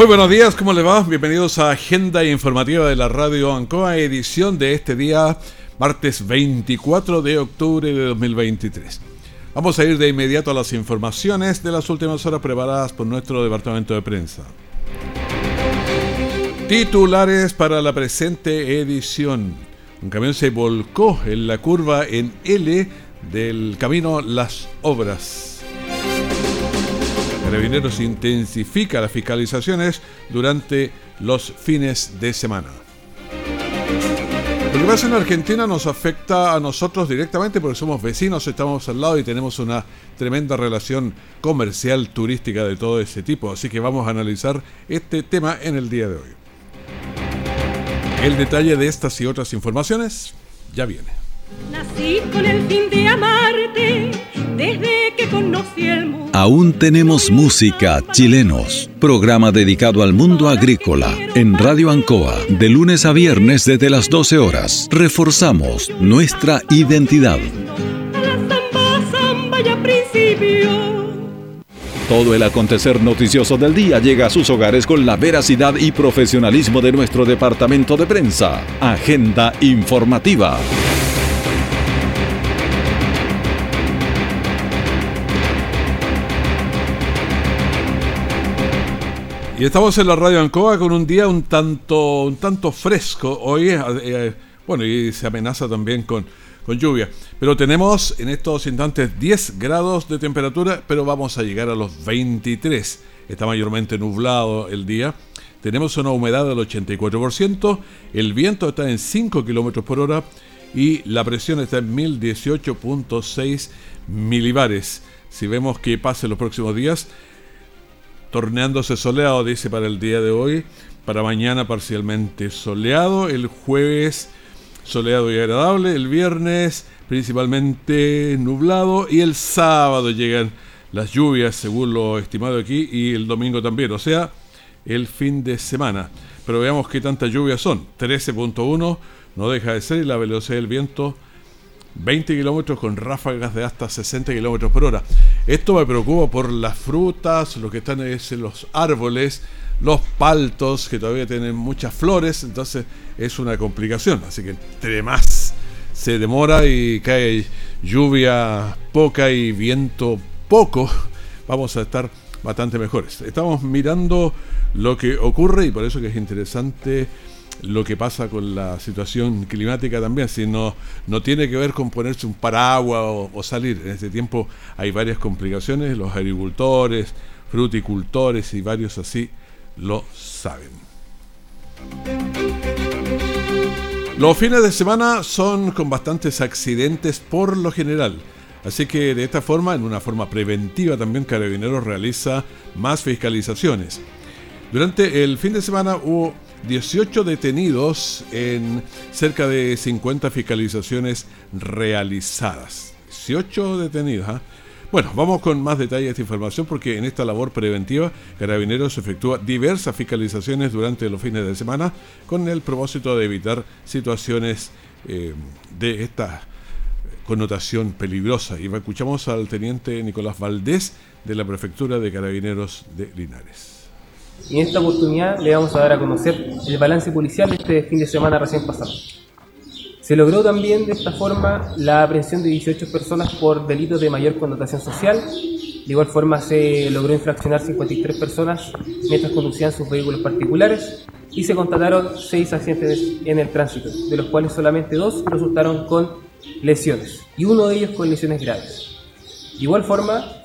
Muy buenos días, ¿cómo le va? Bienvenidos a Agenda Informativa de la Radio Ancoa, edición de este día, martes 24 de octubre de 2023. Vamos a ir de inmediato a las informaciones de las últimas horas preparadas por nuestro departamento de prensa. Titulares para la presente edición. Un camión se volcó en la curva en L del camino Las Obras. Carabineros intensifica las fiscalizaciones durante los fines de semana. Lo que pasa en Argentina nos afecta a nosotros directamente porque somos vecinos, estamos al lado y tenemos una tremenda relación comercial, turística de todo ese tipo. Así que vamos a analizar este tema en el día de hoy. El detalle de estas y otras informaciones ya viene. Nací con el fin de amarte desde que conocí el mundo. Aún tenemos música chilenos. Programa dedicado al mundo agrícola en Radio Ancoa de lunes a viernes desde las 12 horas. Reforzamos nuestra identidad. A la samba, samba ya principio. Todo el acontecer noticioso del día llega a sus hogares con la veracidad y profesionalismo de nuestro departamento de prensa. Agenda informativa. Y estamos en la radio Ancoa con un día un tanto, un tanto fresco. Hoy, eh, bueno, y se amenaza también con, con lluvia. Pero tenemos en estos instantes 10 grados de temperatura, pero vamos a llegar a los 23. Está mayormente nublado el día. Tenemos una humedad del 84%, el viento está en 5 kilómetros por hora y la presión está en 1018.6 milibares. Si vemos que pase los próximos días, torneándose soleado, dice para el día de hoy. Para mañana parcialmente soleado. El jueves soleado y agradable. El viernes principalmente nublado. Y el sábado llegan las lluvias, según lo estimado aquí. Y el domingo también. O sea, el fin de semana. Pero veamos qué tantas lluvias son. 13.1 no deja de ser. Y la velocidad del viento 20 kilómetros con ráfagas de hasta 60 kilómetros por hora. Esto me preocupa por las frutas, lo que están es los árboles, los paltos que todavía tienen muchas flores, entonces es una complicación. Así que entre más se demora y cae lluvia poca y viento poco, vamos a estar bastante mejores. Estamos mirando lo que ocurre y por eso que es interesante lo que pasa con la situación climática también, si no, no tiene que ver con ponerse un paraguas o, o salir. En este tiempo hay varias complicaciones, los agricultores, fruticultores y varios así lo saben. Los fines de semana son con bastantes accidentes por lo general. Así que de esta forma, en una forma preventiva también Carabineros realiza más fiscalizaciones. Durante el fin de semana hubo 18 detenidos en cerca de 50 fiscalizaciones realizadas. 18 detenidos. ¿ah? Bueno, vamos con más detalles de esta información porque en esta labor preventiva Carabineros efectúa diversas fiscalizaciones durante los fines de semana con el propósito de evitar situaciones eh, de esta connotación peligrosa. Y escuchamos al teniente Nicolás Valdés de la Prefectura de Carabineros de Linares. Y en esta oportunidad le vamos a dar a conocer el balance policial de este fin de semana recién pasado. Se logró también de esta forma la aprehensión de 18 personas por delitos de mayor connotación social. De igual forma se logró infraccionar 53 personas mientras conducían sus vehículos particulares y se constataron 6 accidentes en el tránsito, de los cuales solamente dos resultaron con lesiones y uno de ellos con lesiones graves. De igual forma,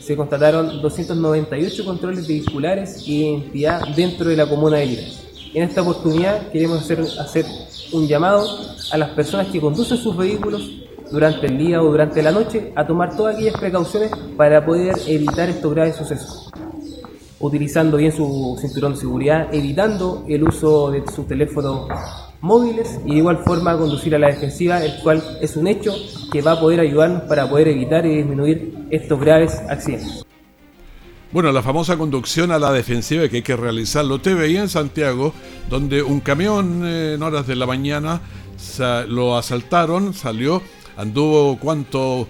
se constataron 298 controles vehiculares y identidad dentro de la comuna de Linares. En esta oportunidad queremos hacer, hacer un llamado a las personas que conducen sus vehículos durante el día o durante la noche a tomar todas aquellas precauciones para poder evitar estos graves sucesos. Utilizando bien su cinturón de seguridad, evitando el uso de su teléfono móviles y de igual forma conducir a la defensiva, el cual es un hecho que va a poder ayudarnos para poder evitar y disminuir estos graves accidentes. Bueno, la famosa conducción a la defensiva que hay que realizarlo. Te veía en Santiago, donde un camión eh, en horas de la mañana lo asaltaron, salió, anduvo cuánto,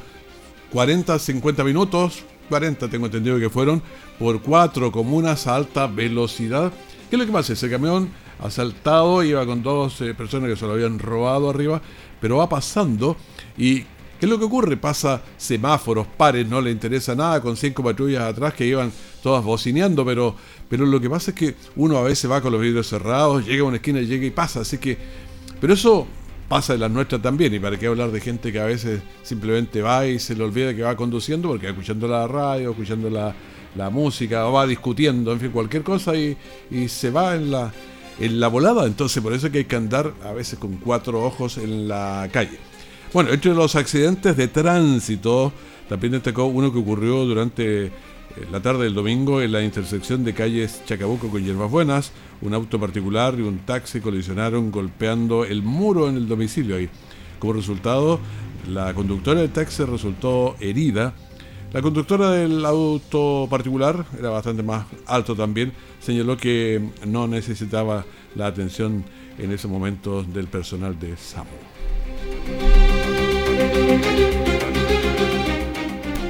40, 50 minutos, 40 tengo entendido que fueron, por cuatro comunas a alta velocidad. ¿Qué es lo que pasa? Ese camión asaltado, iba con dos eh, personas que se lo habían robado arriba, pero va pasando y ¿qué es lo que ocurre? Pasa semáforos, pares, no le interesa nada, con cinco patrullas atrás que iban todas bocineando, pero, pero lo que pasa es que uno a veces va con los vidrios cerrados, llega a una esquina, llega y pasa, así que... Pero eso pasa en las nuestras también, y para qué hablar de gente que a veces simplemente va y se le olvida que va conduciendo porque escuchando la radio, escuchando la, la música, o va discutiendo, en fin, cualquier cosa y, y se va en la en la volada. Entonces, por eso es que hay que andar a veces con cuatro ojos en la calle. Bueno, entre los accidentes de tránsito, también destacó uno que ocurrió durante eh, la tarde del domingo en la intersección de calles Chacabuco con Hierbas Buenas. Un auto particular y un taxi colisionaron golpeando el muro en el domicilio ahí. Como resultado, la conductora del taxi resultó herida la conductora del auto particular, era bastante más alto también, señaló que no necesitaba la atención en ese momento del personal de SAMU.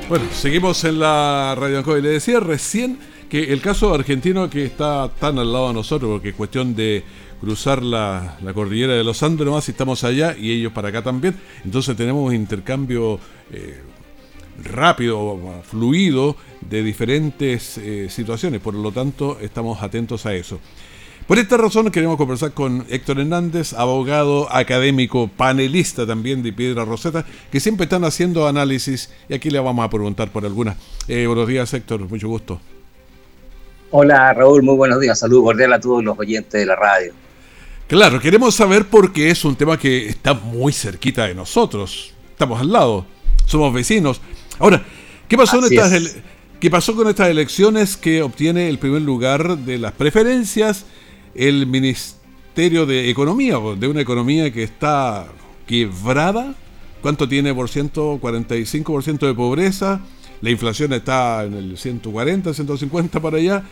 Bueno, seguimos en la radio y le decía recién que el caso argentino que está tan al lado de nosotros, porque es cuestión de cruzar la, cordillera de los Andes nomás, y estamos allá y ellos para acá también, entonces tenemos intercambio eh, rápido, fluido de diferentes eh, situaciones. Por lo tanto, estamos atentos a eso. Por esta razón queremos conversar con Héctor Hernández, abogado, académico, panelista también de Piedra Roseta, que siempre están haciendo análisis y aquí le vamos a preguntar por algunas. Eh, buenos días Héctor, mucho gusto. Hola Raúl, muy buenos días. Saludos cordial a todos los oyentes de la radio. Claro, queremos saber por qué es un tema que está muy cerquita de nosotros. Estamos al lado, somos vecinos. Ahora, ¿qué pasó, ¿qué pasó con estas elecciones que obtiene el primer lugar de las preferencias el Ministerio de Economía, de una economía que está quebrada? ¿Cuánto tiene por ciento? 45% de pobreza. La inflación está en el 140, 150 para allá.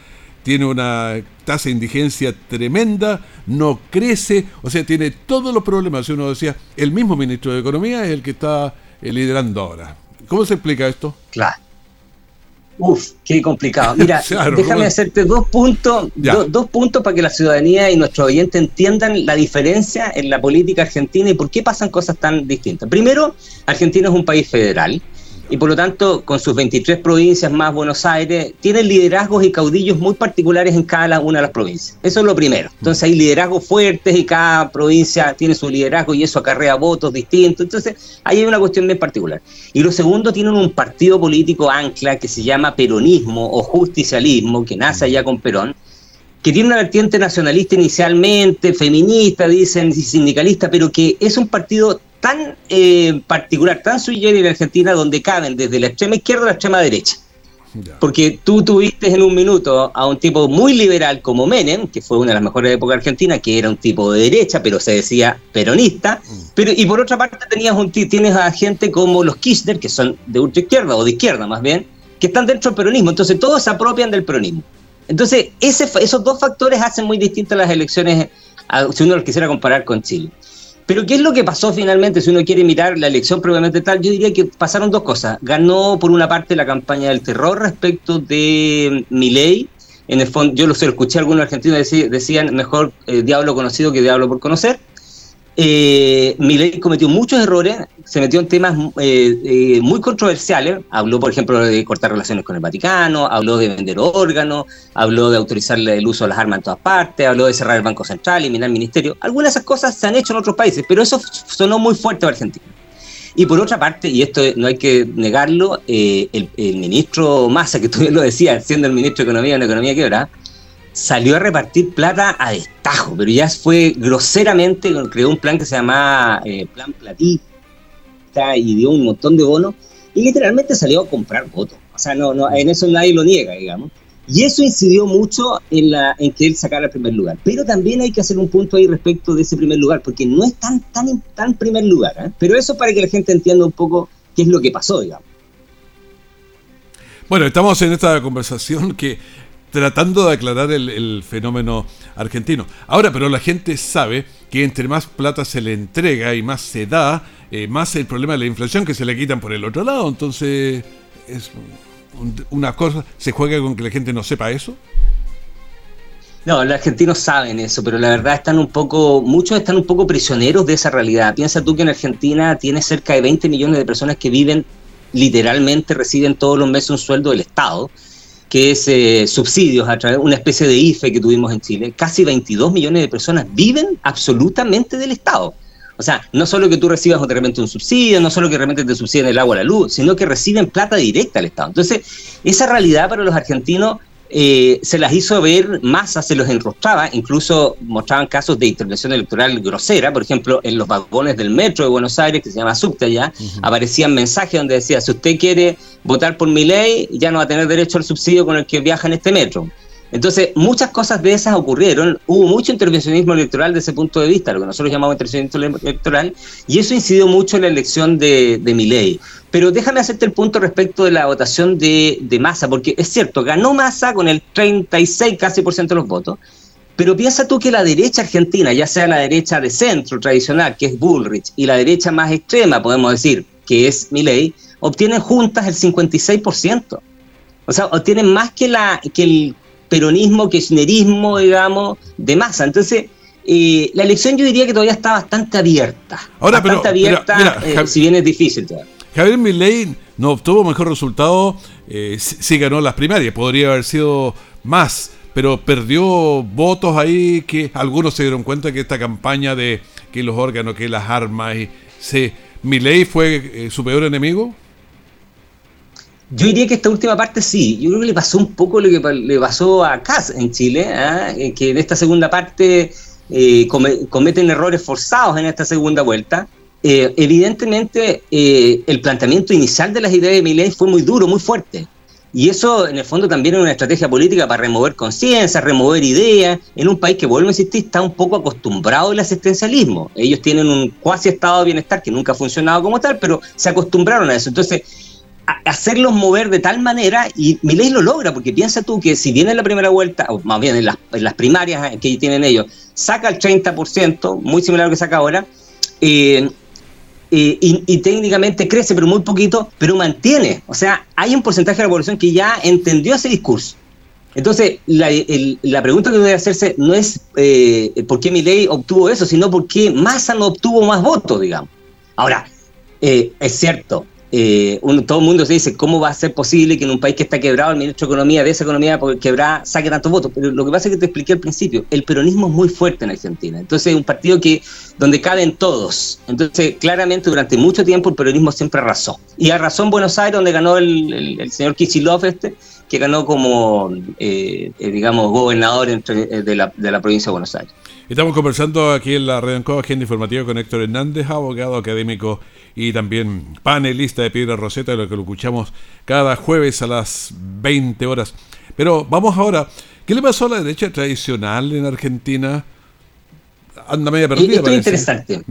Tiene una tasa de indigencia tremenda, no crece, o sea, tiene todos los problemas. Uno decía, el mismo ministro de Economía es el que está liderando ahora. ¿Cómo se explica esto? Claro. Uf, qué complicado. Mira, déjame hacerte dos puntos, dos puntos para que la ciudadanía y nuestros oyentes entiendan la diferencia en la política argentina y por qué pasan cosas tan distintas. Primero, Argentina es un país federal y por lo tanto, con sus 23 provincias más Buenos Aires, tienen liderazgos y caudillos muy particulares en cada una de las provincias. Eso es lo primero. Entonces hay liderazgos fuertes y cada provincia tiene su liderazgo y eso acarrea votos distintos. Entonces ahí hay una cuestión bien particular. Y lo segundo, tienen un partido político ancla que se llama peronismo o justicialismo, que nace allá con Perón, que tiene una vertiente nacionalista inicialmente, feminista, dicen, sindicalista, pero que es un partido tan eh, particular, tan sui en Argentina, donde caben desde la extrema izquierda a la extrema derecha. Porque tú tuviste en un minuto a un tipo muy liberal como Menem, que fue una de las mejores épocas de Argentina, que era un tipo de derecha, pero se decía peronista. Mm. Pero, y por otra parte tenías un, tienes a gente como los Kirchner, que son de ultra izquierda o de izquierda más bien, que están dentro del peronismo. Entonces todos se apropian del peronismo. Entonces ese, esos dos factores hacen muy distintas las elecciones, si uno los quisiera comparar con Chile. Pero ¿qué es lo que pasó finalmente si uno quiere mirar la elección propiamente tal? Yo diría que pasaron dos cosas. Ganó por una parte la campaña del terror respecto de Milei. En el fondo, yo lo, sé, escuché algunos argentinos decir, decían mejor eh, diablo conocido que diablo por conocer eh, Milei cometió muchos errores, se metió en temas eh, eh, muy controversiales, habló por ejemplo de cortar relaciones con el Vaticano, habló de vender órganos, habló de autorizar el uso de las armas en todas partes, habló de cerrar el Banco Central, eliminar el Ministerio, algunas de esas cosas se han hecho en otros países, pero eso sonó muy fuerte a Argentina. Y por otra parte, y esto no hay que negarlo, eh, el, ministro Massa, que tú lo decías, siendo el ministro de Economía, una economía quebrada, salió a repartir plata a destajo, pero ya fue groseramente, creó un plan que se llamaba eh, Plan Platita y dio un montón de bonos y literalmente salió a comprar votos. O sea, no, no, en eso nadie lo niega, digamos. Y eso incidió mucho en, en que él sacara el primer lugar. Pero también hay que hacer un punto ahí respecto de ese primer lugar, porque no es tan, tan, tan primer lugar. ¿eh? Pero eso para que la gente entienda un poco qué es lo que pasó, digamos. Bueno, estamos en esta conversación que tratando de aclarar el, fenómeno argentino. Ahora, pero la gente sabe que entre más plata se le entrega y más se da, eh, más el problema de la inflación que se le quitan por el otro lado. Entonces, es una cosa, ¿se juega con que la gente no sepa eso? No, los argentinos saben eso, pero la verdad están un poco, muchos están un poco prisioneros de esa realidad. Piensa tú que en Argentina tiene cerca de 20 millones de personas que viven, literalmente reciben todos los meses un sueldo del Estado, que es eh, subsidios a través de una especie de IFE que tuvimos en Chile. Casi 22 millones de personas viven absolutamente del Estado. O sea, no solo que tú recibas de un subsidio, no solo que de te subsidien el agua, la luz, sino que reciben plata directa al Estado. Entonces, esa realidad para los argentinos eh, se las hizo ver, masa se los enrostraba, incluso mostraban casos de intervención electoral grosera, por ejemplo, en los vagones del metro de Buenos Aires, que se llama subte allá, aparecían mensajes donde decía, si usted quiere votar por mi ley, ya no va a tener derecho al subsidio con el que viaja en este metro. Entonces, muchas cosas de esas ocurrieron, hubo mucho intervencionismo electoral desde ese punto de vista, lo que nosotros llamamos intervencionismo electoral, y eso incidió mucho en la elección de, de ley. Pero déjame hacerte el punto respecto de la votación de, de Massa, porque es cierto, ganó Massa con el 36 casi por ciento de los votos, pero piensa tú que la derecha argentina, ya sea la derecha de centro tradicional, que es Bullrich, y la derecha más extrema, podemos decir, que es Milley, obtienen juntas el 56%. O sea, obtienen más que, la, que el peronismo, kirchnerismo, digamos, de masa. Entonces, eh, la elección yo diría que todavía está bastante abierta. Ahora, bastante abierta, eh, si bien es difícil. Javier Milley no obtuvo mejor resultado, eh, sí ganó las primarias, podría haber sido más, pero perdió votos ahí que algunos se dieron cuenta que esta campaña de que los órganos, que las armas, y se, ¿Milley fue su peor enemigo? Yo diría que esta última parte sí. Yo creo que le pasó un poco lo que le pasó a Kass en Chile, ¿ah? eh, que en esta segunda parte eh, cometen errores forzados en esta segunda vuelta. Eh, evidentemente, el planteamiento inicial de las ideas de Milei fue muy duro, muy fuerte. Y eso, en el fondo, también es una estrategia política para remover conciencia, remover ideas, en un país que, vuelvo a insistir, está un poco acostumbrado al asistencialismo. Ellos tienen un cuasi estado de bienestar que nunca ha funcionado como tal, pero se acostumbraron a eso. Entonces, hacerlos mover de tal manera, y ley lo logra, porque piensa tú que si viene en la primera vuelta, o más bien en las, primarias que tienen ellos, saca el 30%, muy similar a lo que saca ahora, eh, eh, y, técnicamente crece, pero muy poquito, pero mantiene. O sea, hay un porcentaje de la población que ya entendió ese discurso. Entonces, la, la pregunta que debe hacerse no es eh, por qué ley obtuvo eso, sino por qué Massa no obtuvo más votos, digamos. Ahora, es cierto, eh, todo el mundo se dice, ¿cómo va a ser posible que en un país que está quebrado el ministro de Economía, de esa economía quebrada, saque tantos votos? Pero lo que pasa es que te expliqué al principio, el peronismo es muy fuerte en Argentina. Entonces es un partido que donde caben todos. Entonces, claramente, durante mucho tiempo el peronismo siempre arrasó. Y arrasó en Buenos Aires, donde ganó el, señor Kicillof este, que ganó como, eh, eh, digamos, gobernador de, la, de la provincia de Buenos Aires. Estamos conversando aquí en la Red Ancoa, Agenda Informativa con Héctor Hernández, abogado académico y también panelista de Piedra Roseta, de lo que lo escuchamos cada jueves a las 20 horas. Pero vamos ahora, ¿qué le pasó a la derecha tradicional en Argentina? Anda media perdida. Esto es interesante.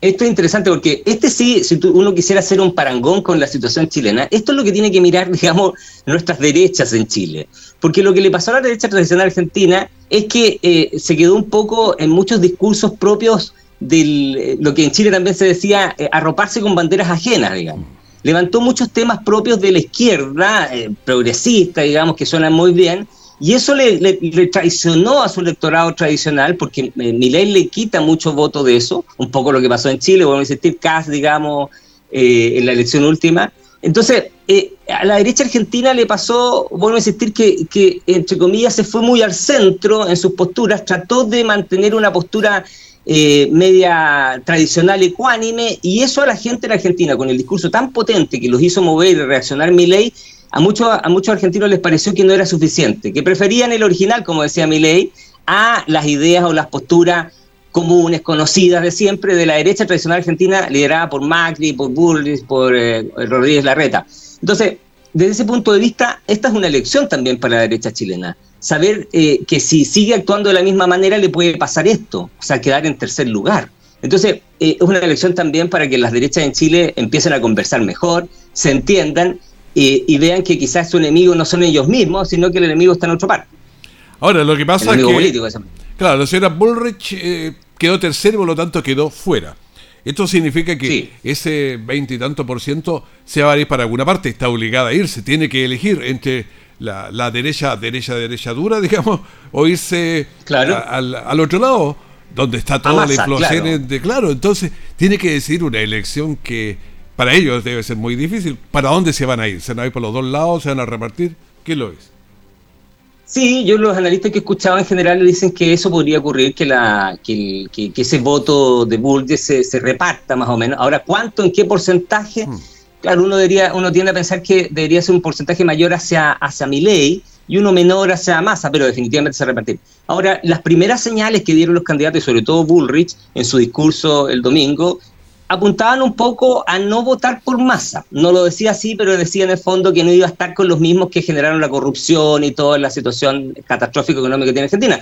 Esto es interesante porque este sí, si uno quisiera hacer un parangón con la situación chilena, esto es lo que tiene que mirar, digamos, nuestras derechas en Chile. Porque lo que le pasó a la derecha tradicional argentina es que eh, se quedó un poco en muchos discursos propios de eh, lo que en Chile también se decía, eh, arroparse con banderas ajenas, digamos. Levantó muchos temas propios de la izquierda, progresista, digamos, que suenan muy bien, y eso le, traicionó a su electorado tradicional porque eh, le quita mucho voto de eso, un poco lo que pasó en Chile, vamos a insistir, Kass, digamos, eh, en la elección última. Entonces, eh, a la derecha argentina le pasó, vuelvo a insistir, que, que, entre comillas se fue muy al centro en sus posturas, trató de mantener una postura media tradicional ecuánime, y eso a la gente en Argentina, con el discurso tan potente que los hizo mover y reaccionar Milei, a muchos, a muchos argentinos les pareció que no era suficiente, que preferían el original, como decía Milei, a las ideas o las posturas comunes, conocidas de siempre, de la derecha tradicional argentina, liderada por Macri, por Bullrich, por eh, Rodríguez Larreta. Entonces, desde ese punto de vista, esta es una elección también para la derecha chilena. Saber eh, que si sigue actuando de la misma manera le puede pasar esto, o sea, quedar en tercer lugar. Entonces, eh, es una elección también para que las derechas en Chile empiecen a conversar mejor, se entiendan y vean que quizás su enemigo no son ellos mismos, sino que el enemigo está en otro parte. Ahora, lo que pasa es que... claro, la señora Bullrich eh, quedó tercero, por lo tanto quedó fuera. Esto significa que ese veinte y tanto por ciento se va a ir para alguna parte, está obligada a irse, tiene que elegir entre la, derecha, derecha, derecha dura, digamos, o irse al, otro lado, donde está toda la inflación de claro. Entonces, tiene que decir una elección que para ellos debe ser muy difícil. ¿Para dónde se van a ir? ¿Se van a ir por los dos lados? ¿Se van a repartir? ¿Qué lo es? Sí, yo los analistas que he escuchado en general dicen que eso podría ocurrir, que, la, que, ese voto de Burgess se, reparta más o menos. Ahora, ¿cuánto, en qué porcentaje? Hmm. Claro, uno, debería, uno tiende a pensar que debería ser un porcentaje mayor hacia, hacia ley y uno menor hacia Massa, pero definitivamente se repartir. Ahora, las primeras señales que dieron los candidatos, y sobre todo Bullrich, en su discurso el domingo, apuntaban un poco a no votar por masa. No lo decía así, pero decía en el fondo que no iba a estar con los mismos que generaron la corrupción y toda la situación catastrófica económica que tiene Argentina.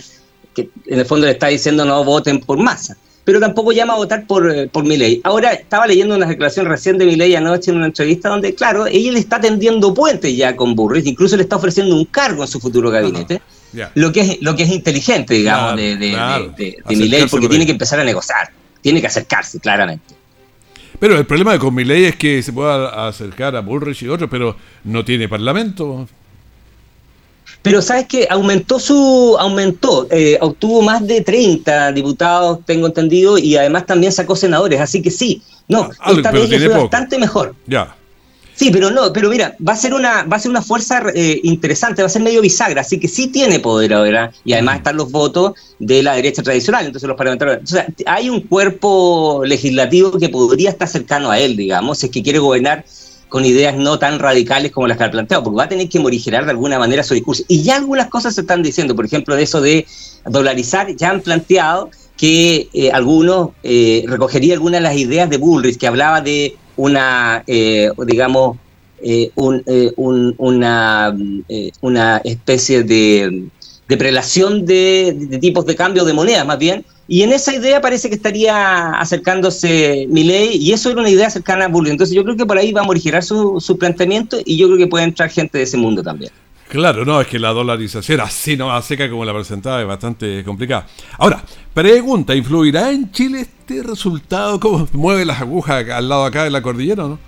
Que en el fondo le está diciendo no voten por masa. Pero tampoco llama a votar por, eh, por ley. Ahora estaba leyendo una declaración recién de ley anoche en una entrevista donde, claro, ella le está tendiendo puentes ya con Burris, incluso le está ofreciendo un cargo en su futuro gabinete. Lo, que es, lo que es inteligente, digamos, de, de, de, porque tiene que empezar a negociar, tiene que acercarse, claramente. Pero el problema de con mi ley es que se pueda acercar a Bullrich y otros, pero no tiene parlamento. Pero sabes que aumentó su, aumentó, eh, obtuvo más de 30 diputados, tengo entendido, y además también sacó senadores, así que sí, no, ah, esta vez fue bastante mejor. Ya. Sí, pero no, pero mira, va a ser una, va a ser una fuerza eh, interesante, va a ser medio bisagra, así que sí tiene poder ahora, y además están los votos de la derecha tradicional, entonces los parlamentarios. O sea, hay un cuerpo legislativo que podría estar cercano a él, digamos, si es que quiere gobernar con ideas no tan radicales como las que ha planteado, porque va a tener que morigerar de alguna manera su discurso. Y ya algunas cosas se están diciendo, por ejemplo, de eso de dolarizar, ya han planteado que eh, algunos eh, recogería algunas de las ideas de Bullrich, que hablaba de una, eh, digamos, eh, eh, una, una especie de, de prelación de, tipos de cambio de moneda, más bien. Y en esa idea parece que estaría acercándose ley y eso era una idea cercana a Bullrich. Entonces yo creo que por ahí va a morigerar su, su planteamiento y yo creo que puede entrar gente de ese mundo también. Claro, no, es que la dolarización así no seca como la presentaba es bastante complicada. Ahora, pregunta, ¿influirá en Chile este resultado? ¿Cómo mueve las agujas al lado acá de la cordillera no?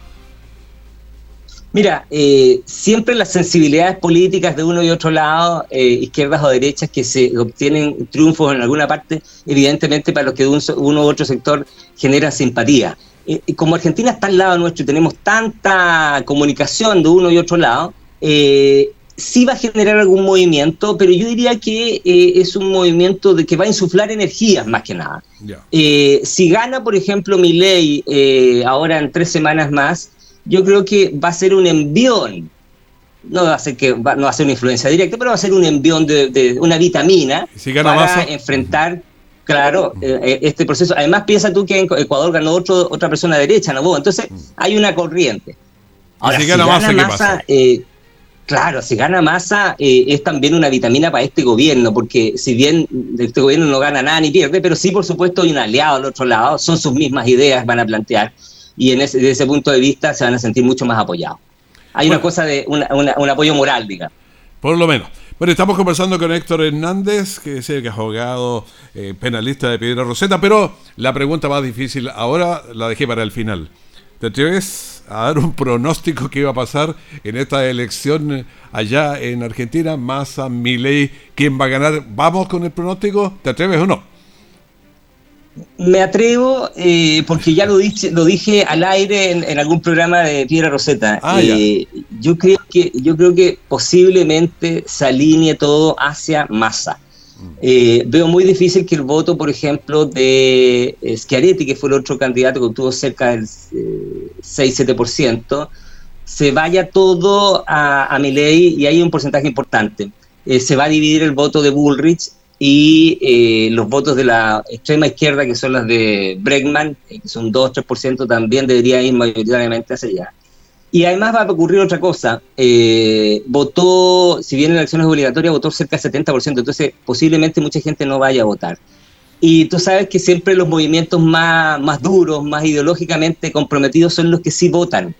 Mira, eh, siempre las sensibilidades políticas de uno y otro lado, eh, izquierdas o derechas, que se obtienen triunfos en alguna parte, evidentemente para los que uno u otro sector genera simpatía. Eh, como Argentina está al lado nuestro y tenemos tanta comunicación de uno y otro lado, eh, sí va a generar algún movimiento, pero yo diría que eh, es un movimiento de que va a insuflar energías más que nada. Si gana, por ejemplo, mi ley eh, ahora en tres semanas más, yo creo que va a ser un envión. No va a ser que no va a ser una influencia directa, pero va a ser un envión de, una vitamina para enfrentar Claro, este proceso. Además, piensa tú que en Ecuador ganó otro, otra persona derecha, ¿no? Vos? Entonces, mm. hay una corriente. Ahora, si gana, masa, Claro, si gana masa eh, es también una vitamina para este gobierno, porque si bien este gobierno no gana nada ni pierde, pero sí, por supuesto, hay un aliado al otro lado, son sus mismas ideas, van a plantear, y en ese, desde ese punto de vista se van a sentir mucho más apoyados. Hay una cosa de un apoyo moral, digamos. Por lo menos. Bueno, estamos conversando con Héctor Hernández, que es el abogado eh, penalista de Piedra Roseta, pero la pregunta más difícil ahora la dejé para el final. ¿Te atreves a dar un pronóstico que iba a pasar en esta elección allá en Argentina, Massa, Milei, quién va a ganar. ¿Vamos con el pronóstico? ¿Te atreves o no? Me atrevo eh, porque ya lo dije, lo dije al aire en, algún programa de Piedra Roseta. Ah, eh, yo creo que yo creo que posiblemente se alinee todo hacia Massa. Eh, veo muy difícil que el voto, por ejemplo, de Schiaretti, que fue el otro candidato que obtuvo cerca del 6-7%, se vaya todo a, a ley y hay un porcentaje importante. Se va a dividir el voto de Bullrich y eh, los votos de la extrema izquierda, que son las de Bregman, eh, que son 2-3%, también deberían ir mayoritariamente hacia allá. Y además va a ocurrir otra cosa. votó, si bien en elecciones obligatorias, votó cerca del 70%, entonces posiblemente mucha gente no vaya a votar. Y tú sabes que siempre los movimientos más, más duros, más ideológicamente comprometidos son los que sí votan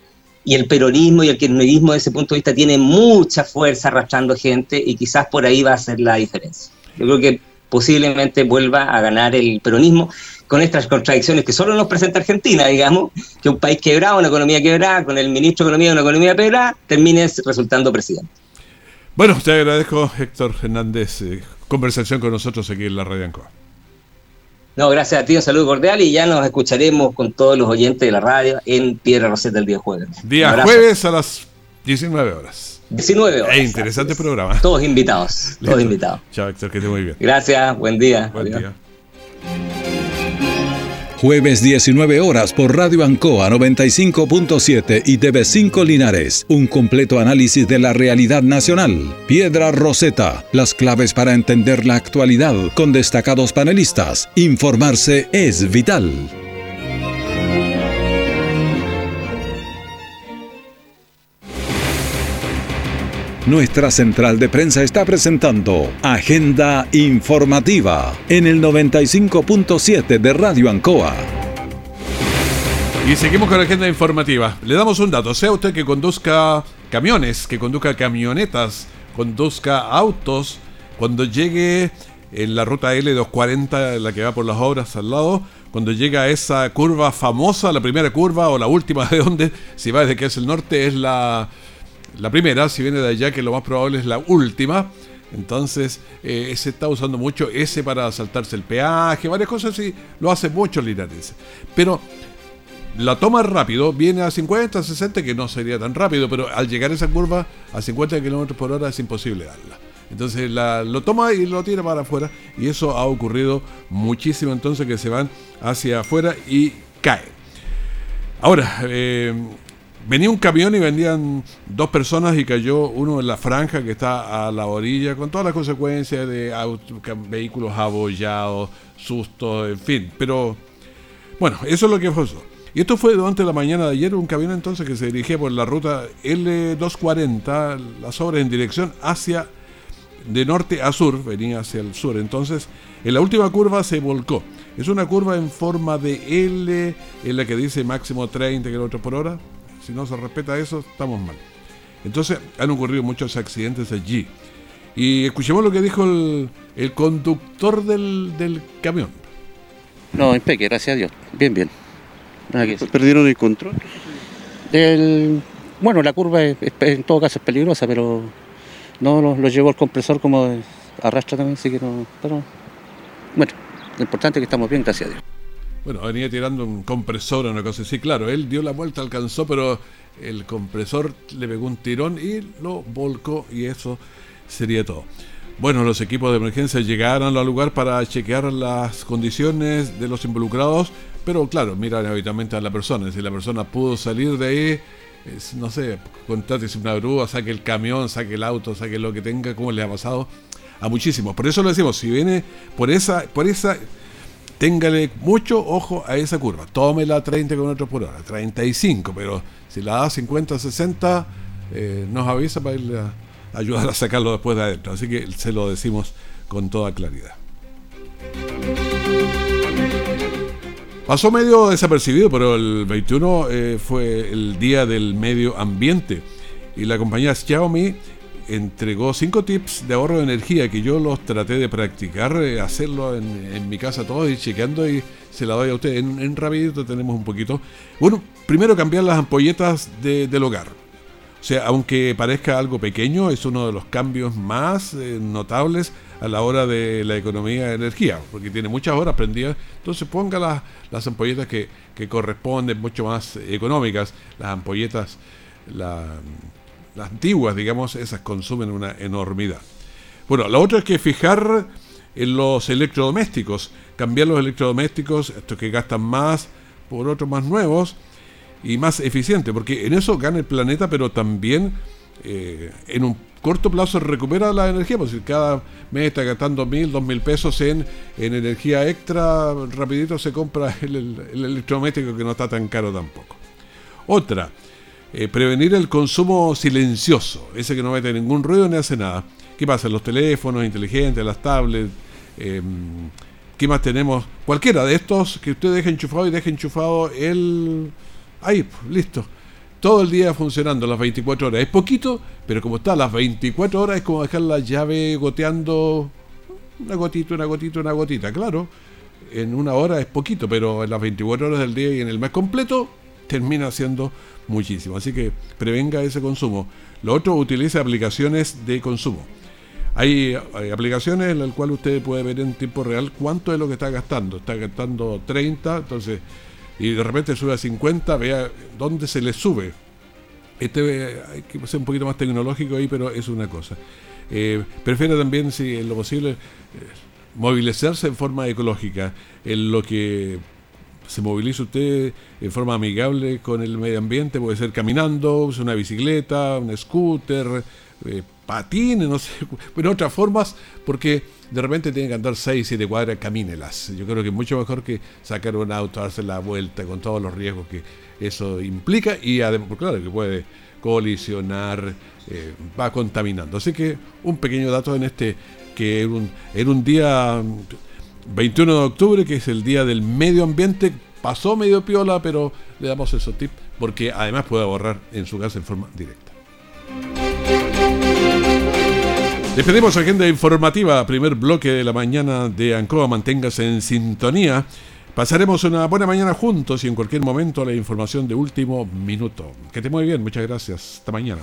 y el peronismo y el kirchnerismo desde ese punto de vista tiene mucha fuerza arrastrando gente y quizás por ahí va a ser la diferencia. Yo creo que posiblemente vuelva a ganar el peronismo con estas contradicciones que solo nos presenta Argentina, digamos, que un país quebrado, una economía quebrada, con el ministro de Economía de una economía quebrada, termine resultando presidente. Bueno, te agradezco, Héctor Hernández, eh, conversación con nosotros aquí en la Radio Ancoa. No, gracias a ti, un saludo cordial y ya nos escucharemos con todos los oyentes de la radio en Piedra Roseta el día jueves. Día jueves a las 19 horas. 19 horas. E interesante programa. Todos invitados. Todos invitados. Chao, Héctor, que esté muy bien. Gracias, buen día. Buen día. Jueves 19 horas por Radio Ancoa 95.7 y TV5 Linares. Un completo análisis de la realidad nacional. Piedra Roseta. Las claves para entender la actualidad con destacados panelistas. Informarse es vital. Nuestra central de prensa está presentando Agenda Informativa en el 95.7 de Radio Ancoa. Y seguimos con la agenda informativa. Le damos un dato. Sea usted que conduzca camiones, que conduzca camionetas, conduzca autos, cuando llegue en la ruta L240, la que va por las obras al lado, cuando llega a esa curva famosa, la primera curva o la última de donde, si va desde que es el norte, es la la primera, si viene de allá, que lo más probable es la última. Entonces, eh, se está usando mucho ese para saltarse el peaje, varias cosas y lo hace mucho Linares. Pero la toma rápido, viene a 50, 60, que no sería tan rápido, pero al llegar a esa curva a 50 km por hora es imposible darla. Entonces lo toma y lo tira para afuera y eso ha ocurrido muchísimo entonces que se van hacia afuera y caen. Ahora, eh, venía un camión y venían dos personas y cayó uno en la franja que está a la orilla, con todas las consecuencias de vehículos abollados, sustos, en fin. Pero bueno, eso es lo que pasó. Y esto fue durante la mañana de ayer, un camión entonces que se dirigía por la ruta L240, las obras en dirección hacia de norte a sur, venía hacia el sur. Entonces, en la última curva se volcó. Es una curva en forma de L, en la que dice máximo 30 km por hora si no se respeta eso, estamos mal. Entonces han ocurrido muchos accidentes allí. Y escuchemos lo que dijo el, conductor del, camión. No, impeque, gracias a Dios. Bien, bien. ¿Perdieron el control? bueno, la curva en todo caso es peligrosa, pero no lo, llevó el compresor como arrastra también, así que no. Pero bueno, lo importante es que estamos bien, gracias a Dios. Bueno, venía tirando un compresor o una cosa así. Claro, él dio la vuelta, alcanzó, pero el compresor le pegó un tirón y lo volcó y eso sería todo. Bueno, los equipos de emergencia llegaron al lugar para chequear las condiciones de los involucrados, pero claro, miran habitualmente a la persona. Si la persona pudo salir de ahí, no sé, contrátese una grúa, saque el camión, saque el auto, saque lo que tenga, como le ha pasado a muchísimos. Por eso lo decimos, si viene por esa, por esa téngale mucho ojo a esa curva. Tómela a 30 km por hora, 35, pero si la da 50, 60, eh, nos avisa para irle a ayudar a sacarlo después de adentro. Así que se lo decimos con toda claridad. Pasó medio desapercibido, pero el 21 eh, fue el día del medio ambiente y la compañía Xiaomi entregó cinco tips de ahorro de energía que yo los traté de practicar, eh, hacerlo en, mi casa todo y chequeando y se la doy a usted. En, en rapidito tenemos un poquito. Bueno, primero cambiar las ampolletas del hogar. O sea, aunque parezca algo pequeño, es uno de los cambios más eh, notables a la hora de la economía de energía, porque tiene muchas horas prendidas. Entonces ponga las, las ampolletas que, que corresponden, mucho más económicas, las ampolletas, la las antiguas, digamos, esas consumen una enormidad. Bueno, la otra es que fijar en los electrodomésticos, cambiar los electrodomésticos, estos que gastan más, por otros más nuevos, y más eficiente, porque en eso gana el planeta, pero también eh, en un corto plazo recupera la energía, porque si cada mes está gastando mil, dos mil pesos en, en energía extra, rapidito se compra el, el, electrodoméstico que no está tan caro tampoco. Otra, eh, prevenir el consumo silencioso, ese que no mete ningún ruido ni hace nada. ¿Qué pasa? Los teléfonos inteligentes, las tablets, em, ¿qué más tenemos? Cualquiera de estos que usted deje enchufado y deje enchufado el... Ahí, listo todo el día funcionando las 24 horas. Es poquito, pero como está las 24 horas es como dejar la llave goteando una gotita, una gotita, una gotita. Claro, en una hora es poquito, pero en las 24 horas del día y en el mes completo termina siendo muchísimo. Así que prevenga ese consumo. Lo otro, utilice aplicaciones de consumo. Hay, aplicaciones en las cuales usted puede ver en tiempo real cuánto es lo que está gastando. Está gastando 30, entonces y de repente sube a 50, vea dónde se le sube. Este hay que ser un poquito más tecnológico ahí, pero es una cosa. Eh, prefiere también, si en lo posible, eh, movilizarse en forma ecológica, en lo que se moviliza usted en forma amigable con el medio ambiente, puede ser caminando, una bicicleta, un scooter, eh, patines, no sé, pero otras formas, porque de repente tiene que andar 6, 7 cuadras, camínelas. Yo creo que es mucho mejor que sacar un auto, darse la vuelta con todos los riesgos que eso implica y además, claro, que puede colisionar, eh, va contaminando. Así que un pequeño dato en este, que en un, en un día 21 de octubre, que es el día del medio ambiente, pasó medio piola, pero le damos esos tips porque además puede ahorrar en su casa en forma directa. Despedimos agenda informativa, primer bloque de la mañana de Ancoa. Manténgase en sintonía. Pasaremos una buena mañana juntos y en cualquier momento la información de último minuto. Que te muy bien, muchas gracias. Hasta mañana.